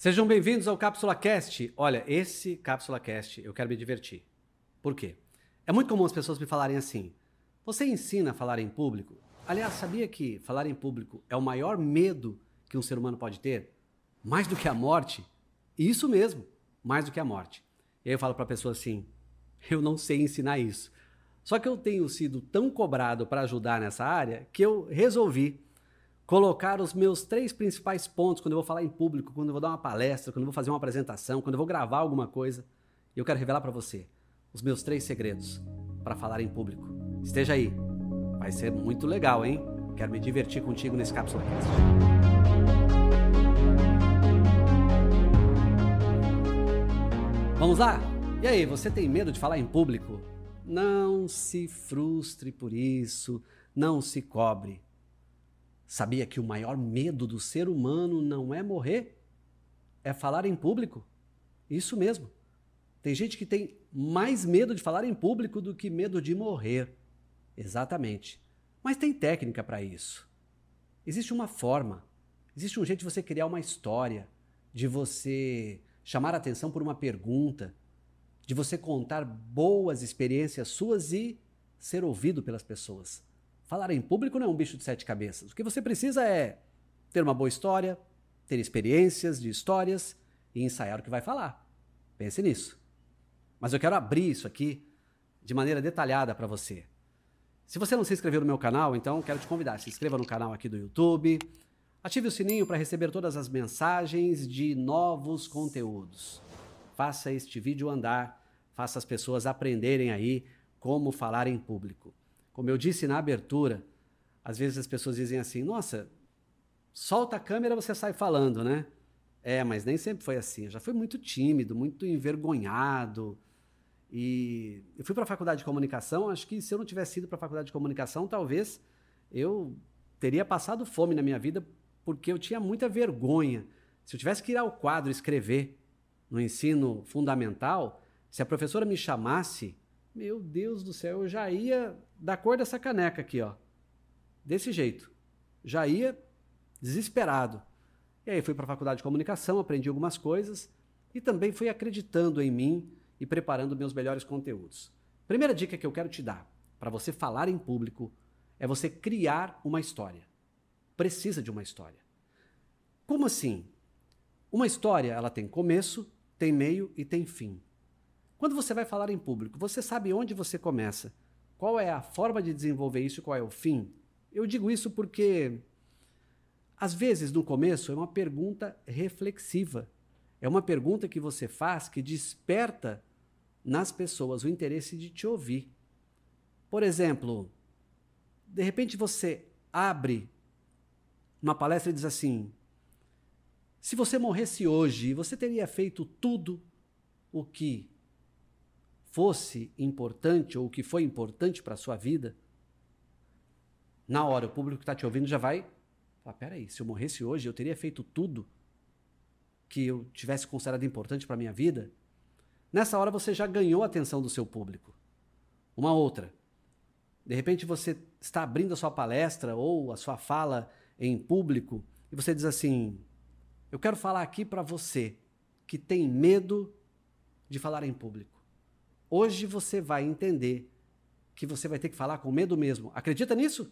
Sejam bem-vindos ao Cápsula Cast. Olha, esse Cápsula Cast eu quero me divertir. Por quê? É muito comum as pessoas me falarem assim: você ensina a falar em público? Aliás, sabia que falar em público é o maior medo que um ser humano pode ter? Mais do que a morte? Isso mesmo, mais do que a morte. E aí eu falo para a pessoa assim: eu não sei ensinar isso. Só que eu tenho sido tão cobrado para ajudar nessa área que eu resolvi colocar os meus três principais pontos quando eu vou falar em público, quando eu vou dar uma palestra, quando eu vou fazer uma apresentação, quando eu vou gravar alguma coisa. Eu quero revelar para você os meus três segredos para falar em público. Esteja aí. Vai ser muito legal, hein? Quero me divertir contigo nesse Cápsula. Vamos lá? E aí, você tem medo de falar em público? Não se frustre por isso, não se cobre. Sabia que o maior medo do ser humano não é morrer? É falar em público? Isso mesmo. Tem gente que tem mais medo de falar em público do que medo de morrer. Exatamente. Mas tem técnica para isso. Existe uma forma, existe um jeito de você criar uma história, de você chamar a atenção por uma pergunta, de você contar boas experiências suas e ser ouvido pelas pessoas. Falar em público não é um bicho de sete cabeças. O que você precisa é ter uma boa história, ter experiências de histórias e ensaiar o que vai falar. Pense nisso. Mas eu quero abrir isso aqui de maneira detalhada para você. Se você não se inscreveu no meu canal, então quero te convidar. Se inscreva no canal aqui do YouTube. Ative o sininho para receber todas as mensagens de novos conteúdos. Faça este vídeo andar, faça as pessoas aprenderem aí como falar em público. Como eu disse na abertura, às vezes as pessoas dizem assim: nossa, solta a câmera você sai falando, né? É, mas nem sempre foi assim. Eu já fui muito tímido, muito envergonhado. E eu fui para a faculdade de comunicação. Acho que se eu não tivesse ido para a faculdade de comunicação, talvez eu teria passado fome na minha vida, porque eu tinha muita vergonha. Se eu tivesse que ir ao quadro escrever no ensino fundamental, se a professora me chamasse meu Deus do céu, eu já ia da cor dessa caneca aqui, ó. Desse jeito. Já ia desesperado. E aí fui para a faculdade de comunicação, aprendi algumas coisas e também fui acreditando em mim e preparando meus melhores conteúdos. Primeira dica que eu quero te dar para você falar em público é você criar uma história. Precisa de uma história. Como assim? Uma história, ela tem começo, tem meio e tem fim. Quando você vai falar em público, você sabe onde você começa, qual é a forma de desenvolver isso e qual é o fim? Eu digo isso porque, às vezes, no começo, é uma pergunta reflexiva. É uma pergunta que você faz que desperta nas pessoas o interesse de te ouvir. Por exemplo, de repente você abre uma palestra e diz assim: se você morresse hoje, você teria feito tudo o que fosse importante ou que foi importante para a sua vida, na hora o público que está te ouvindo já vai falar: peraí, se eu morresse hoje, eu teria feito tudo que eu tivesse considerado importante para a minha vida? Nessa hora você já ganhou a atenção do seu público. Uma outra. De repente você está abrindo a sua palestra ou a sua fala em público e você diz assim: Eu quero falar aqui para você que tem medo de falar em público. Hoje você vai entender que você vai ter que falar com medo mesmo. Acredita nisso?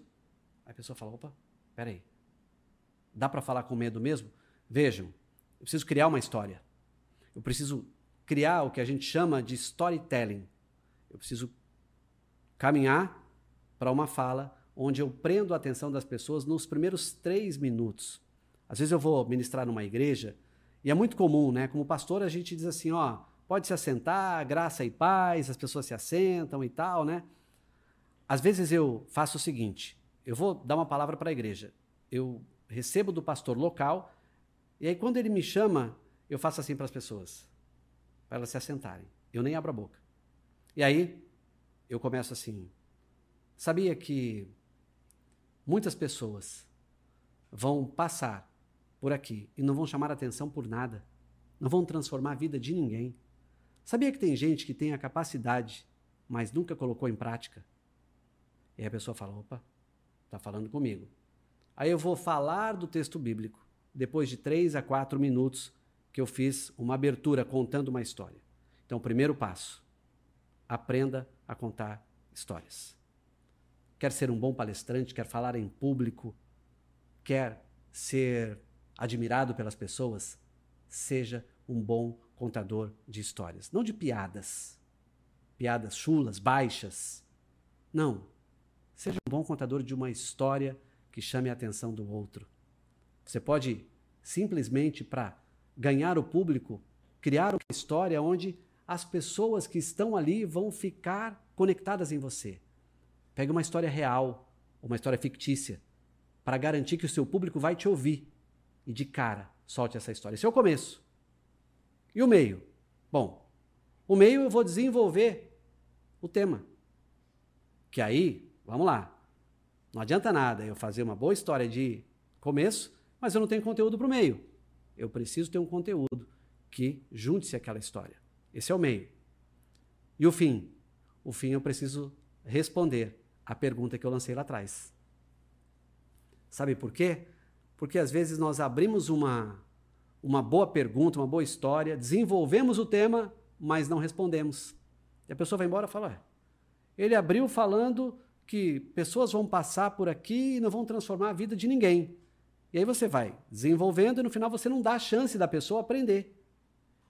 Aí a pessoa fala: opa, peraí. Dá para falar com medo mesmo? Vejam, eu preciso criar uma história. Eu preciso criar o que a gente chama de storytelling. Eu preciso caminhar para uma fala onde eu prendo a atenção das pessoas nos primeiros três minutos. Às vezes eu vou ministrar numa igreja e é muito comum, né? Como pastor, a gente diz assim: ó, pode se assentar, graça e paz, as pessoas se assentam e tal, né? Às vezes eu faço o seguinte: eu vou dar uma palavra para a igreja, eu recebo do pastor local, e aí quando ele me chama, eu faço assim para as pessoas, para elas se assentarem. Eu nem abro a boca. E aí eu começo assim: sabia que muitas pessoas vão passar por aqui e não vão chamar atenção por nada, não vão transformar a vida de ninguém. Sabia que tem gente que tem a capacidade, mas nunca colocou em prática? E a pessoa fala: opa, está falando comigo. Aí eu vou falar do texto bíblico, depois de três a quatro minutos que eu fiz uma abertura contando uma história. Então, primeiro passo: aprenda a contar histórias. Quer ser um bom palestrante, quer falar em público, quer ser admirado pelas pessoas, seja um bom contador de histórias, não de piadas, piadas chulas, baixas. Não. Seja um bom contador de uma história que chame a atenção do outro. Você pode simplesmente para ganhar o público, criar uma história onde as pessoas que estão ali vão ficar conectadas em você. Pegue uma história real, uma história fictícia, para garantir que o seu público vai te ouvir. E de cara, solte essa história. Esse é o começo. E o meio? Bom, o meio eu vou desenvolver o tema. Que aí, vamos lá. Não adianta nada eu fazer uma boa história de começo, mas eu não tenho conteúdo para o meio. Eu preciso ter um conteúdo que junte-se àquela história. Esse é o meio. E o fim? O fim eu preciso responder a pergunta que eu lancei lá atrás. Sabe por quê? Porque às vezes nós abrimos uma, uma boa pergunta, uma boa história, desenvolvemos o tema, mas não respondemos. E a pessoa vai embora e fala: ele abriu falando que pessoas vão passar por aqui e não vão transformar a vida de ninguém. E aí você vai desenvolvendo e no final você não dá a chance da pessoa aprender.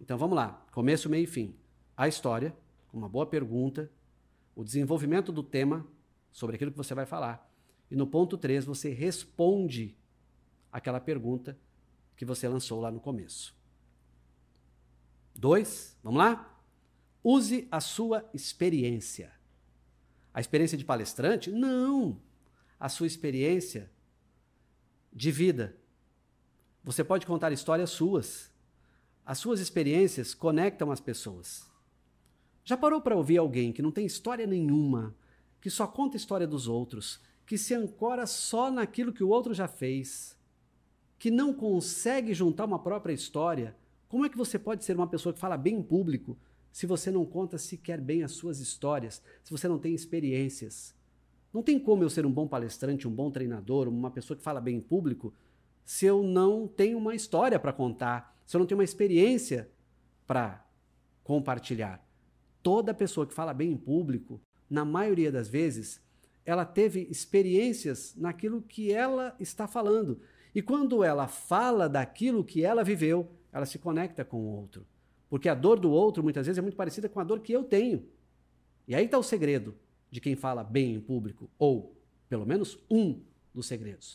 Então vamos lá, começo, meio e fim. A história, uma boa pergunta, o desenvolvimento do tema sobre aquilo que você vai falar. E no ponto 3 você responde aquela pergunta que você lançou lá no começo. Dois, vamos lá? Use a sua experiência. A experiência de palestrante? Não. A sua experiência de vida. Você pode contar histórias suas. As suas experiências conectam as pessoas. Já parou para ouvir alguém que não tem história nenhuma, que só conta a história dos outros, que se ancora só naquilo que o outro já fez, que não consegue juntar uma própria história? Como é que você pode ser uma pessoa que fala bem em público se você não conta sequer bem as suas histórias, se você não tem experiências? Não tem como eu ser um bom palestrante, um bom treinador, uma pessoa que fala bem em público, se eu não tenho uma história para contar, se eu não tenho uma experiência para compartilhar. Toda pessoa que fala bem em público, na maioria das vezes, ela teve experiências naquilo que ela está falando. E quando ela fala daquilo que ela viveu, ela se conecta com o outro. Porque a dor do outro, muitas vezes, é muito parecida com a dor que eu tenho. E aí está o segredo de quem fala bem em público, ou pelo menos um dos segredos.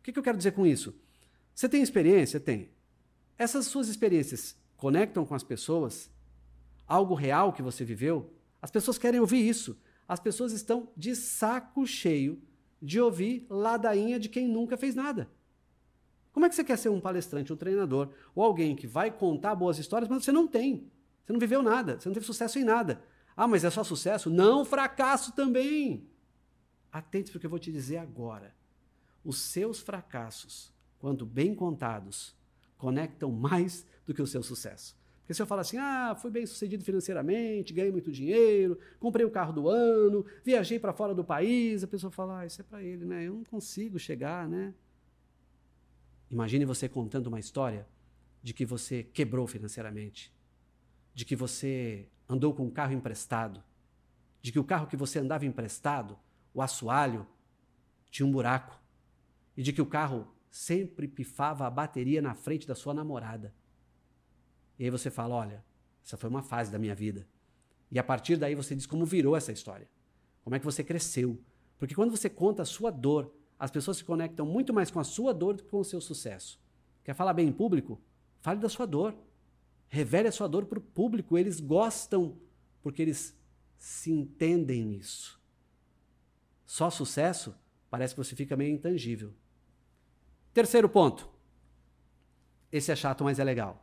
O que, que eu quero dizer com isso? Você tem experiência? Tem. Essas suas experiências conectam com as pessoas? Algo real que você viveu? As pessoas querem ouvir isso. As pessoas estão de saco cheio de ouvir ladainha de quem nunca fez nada. Como é que você quer ser um palestrante, um treinador ou alguém que vai contar boas histórias, mas você não tem? Você não viveu nada, você não teve sucesso em nada. Ah, mas é só sucesso? Não, fracasso também. Atente para o que eu vou te dizer agora. Os seus fracassos, quando bem contados, conectam mais do que o seu sucesso. Porque se eu falar assim, ah, fui bem sucedido financeiramente, ganhei muito dinheiro, comprei o carro do ano, viajei para fora do país, a pessoa fala, ah, isso é para ele, né? Eu não consigo chegar, né? Imagine você contando uma história de que você quebrou financeiramente, de que você andou com um carro emprestado, de que o carro que você andava emprestado, o assoalho, tinha um buraco, e de que o carro sempre pifava a bateria na frente da sua namorada. E aí você fala: olha, essa foi uma fase da minha vida. E a partir daí você diz como virou essa história. Como é que você cresceu. Porque quando você conta a sua dor, as pessoas se conectam muito mais com a sua dor do que com o seu sucesso. Quer falar bem em público? Fale da sua dor. Revele a sua dor para o público. Eles gostam porque eles se entendem nisso. Só sucesso parece que você fica meio intangível. Terceiro ponto. Esse é chato, mas é legal.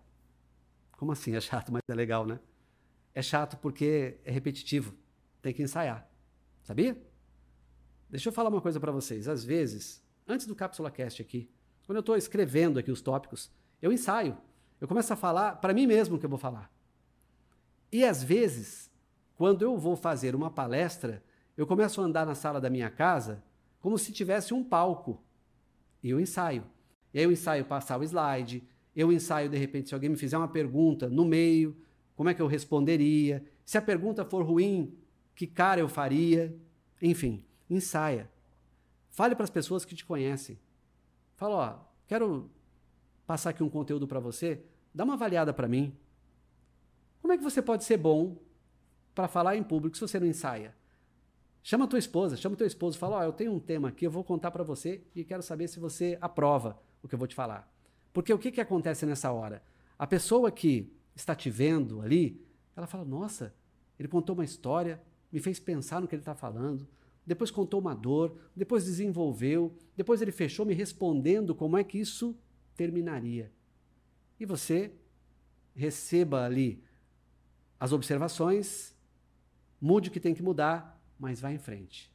Como assim é chato, mas é legal, né? É chato porque é repetitivo. Tem que ensaiar. Sabia? Deixa eu falar uma coisa para vocês. Às vezes, antes do Cápsula Cast aqui, quando eu estou escrevendo aqui os tópicos, eu ensaio. Eu começo a falar para mim mesmo o que eu vou falar. E às vezes, quando eu vou fazer uma palestra, eu começo a andar na sala da minha casa como se tivesse um palco. E eu ensaio. E aí eu ensaio passar o slide, Eu ensaio, de repente, se alguém me fizer uma pergunta no meio, como é que eu responderia? Se a pergunta for ruim, que cara eu faria? Enfim, ensaia. Fale para as pessoas que te conhecem. Fala, ó, quero passar aqui um conteúdo para você, dá uma avaliada para mim. Como é que você pode ser bom para falar em público se você não ensaia? Chama tua esposa, chama teu esposo, fala, ó, eu tenho um tema aqui, eu vou contar para você e quero saber se você aprova o que eu vou te falar. Porque o que, que acontece nessa hora? A pessoa que está te vendo ali, ela fala, nossa, ele contou uma história, me fez pensar no que ele está falando, depois contou uma dor, depois desenvolveu, depois ele fechou me respondendo como é que isso terminaria. E você receba ali as observações, mude o que tem que mudar, mas vá em frente.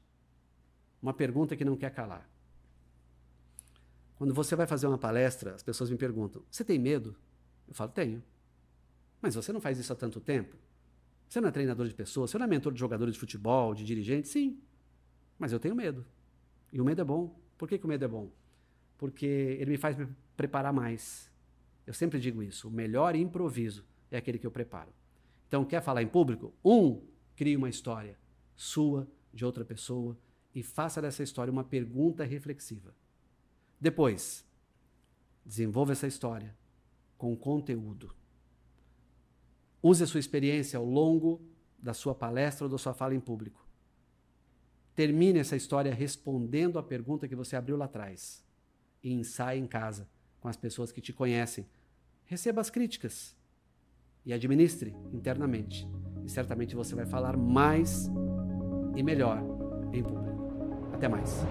Uma pergunta que não quer calar. Quando você vai fazer uma palestra, as pessoas me perguntam: Você tem medo? Eu falo: Tenho. Mas você não faz isso há tanto tempo? Você não é treinador de pessoas? Você não é mentor de jogadores de futebol, de dirigentes? Sim. Mas eu tenho medo. E o medo é bom. Por que, que o medo é bom? Porque ele me faz me preparar mais. Eu sempre digo isso. O melhor improviso é aquele que eu preparo. Então, quer falar em público? Um, crie uma história sua, de outra pessoa, e faça dessa história uma pergunta reflexiva. Depois, desenvolva essa história com conteúdo. Use a sua experiência ao longo da sua palestra ou da sua fala em público. Termine essa história respondendo a pergunta que você abriu lá atrás. E ensaie em casa, com as pessoas que te conhecem. Receba as críticas e administre internamente. E certamente você vai falar mais e melhor em público. Até mais.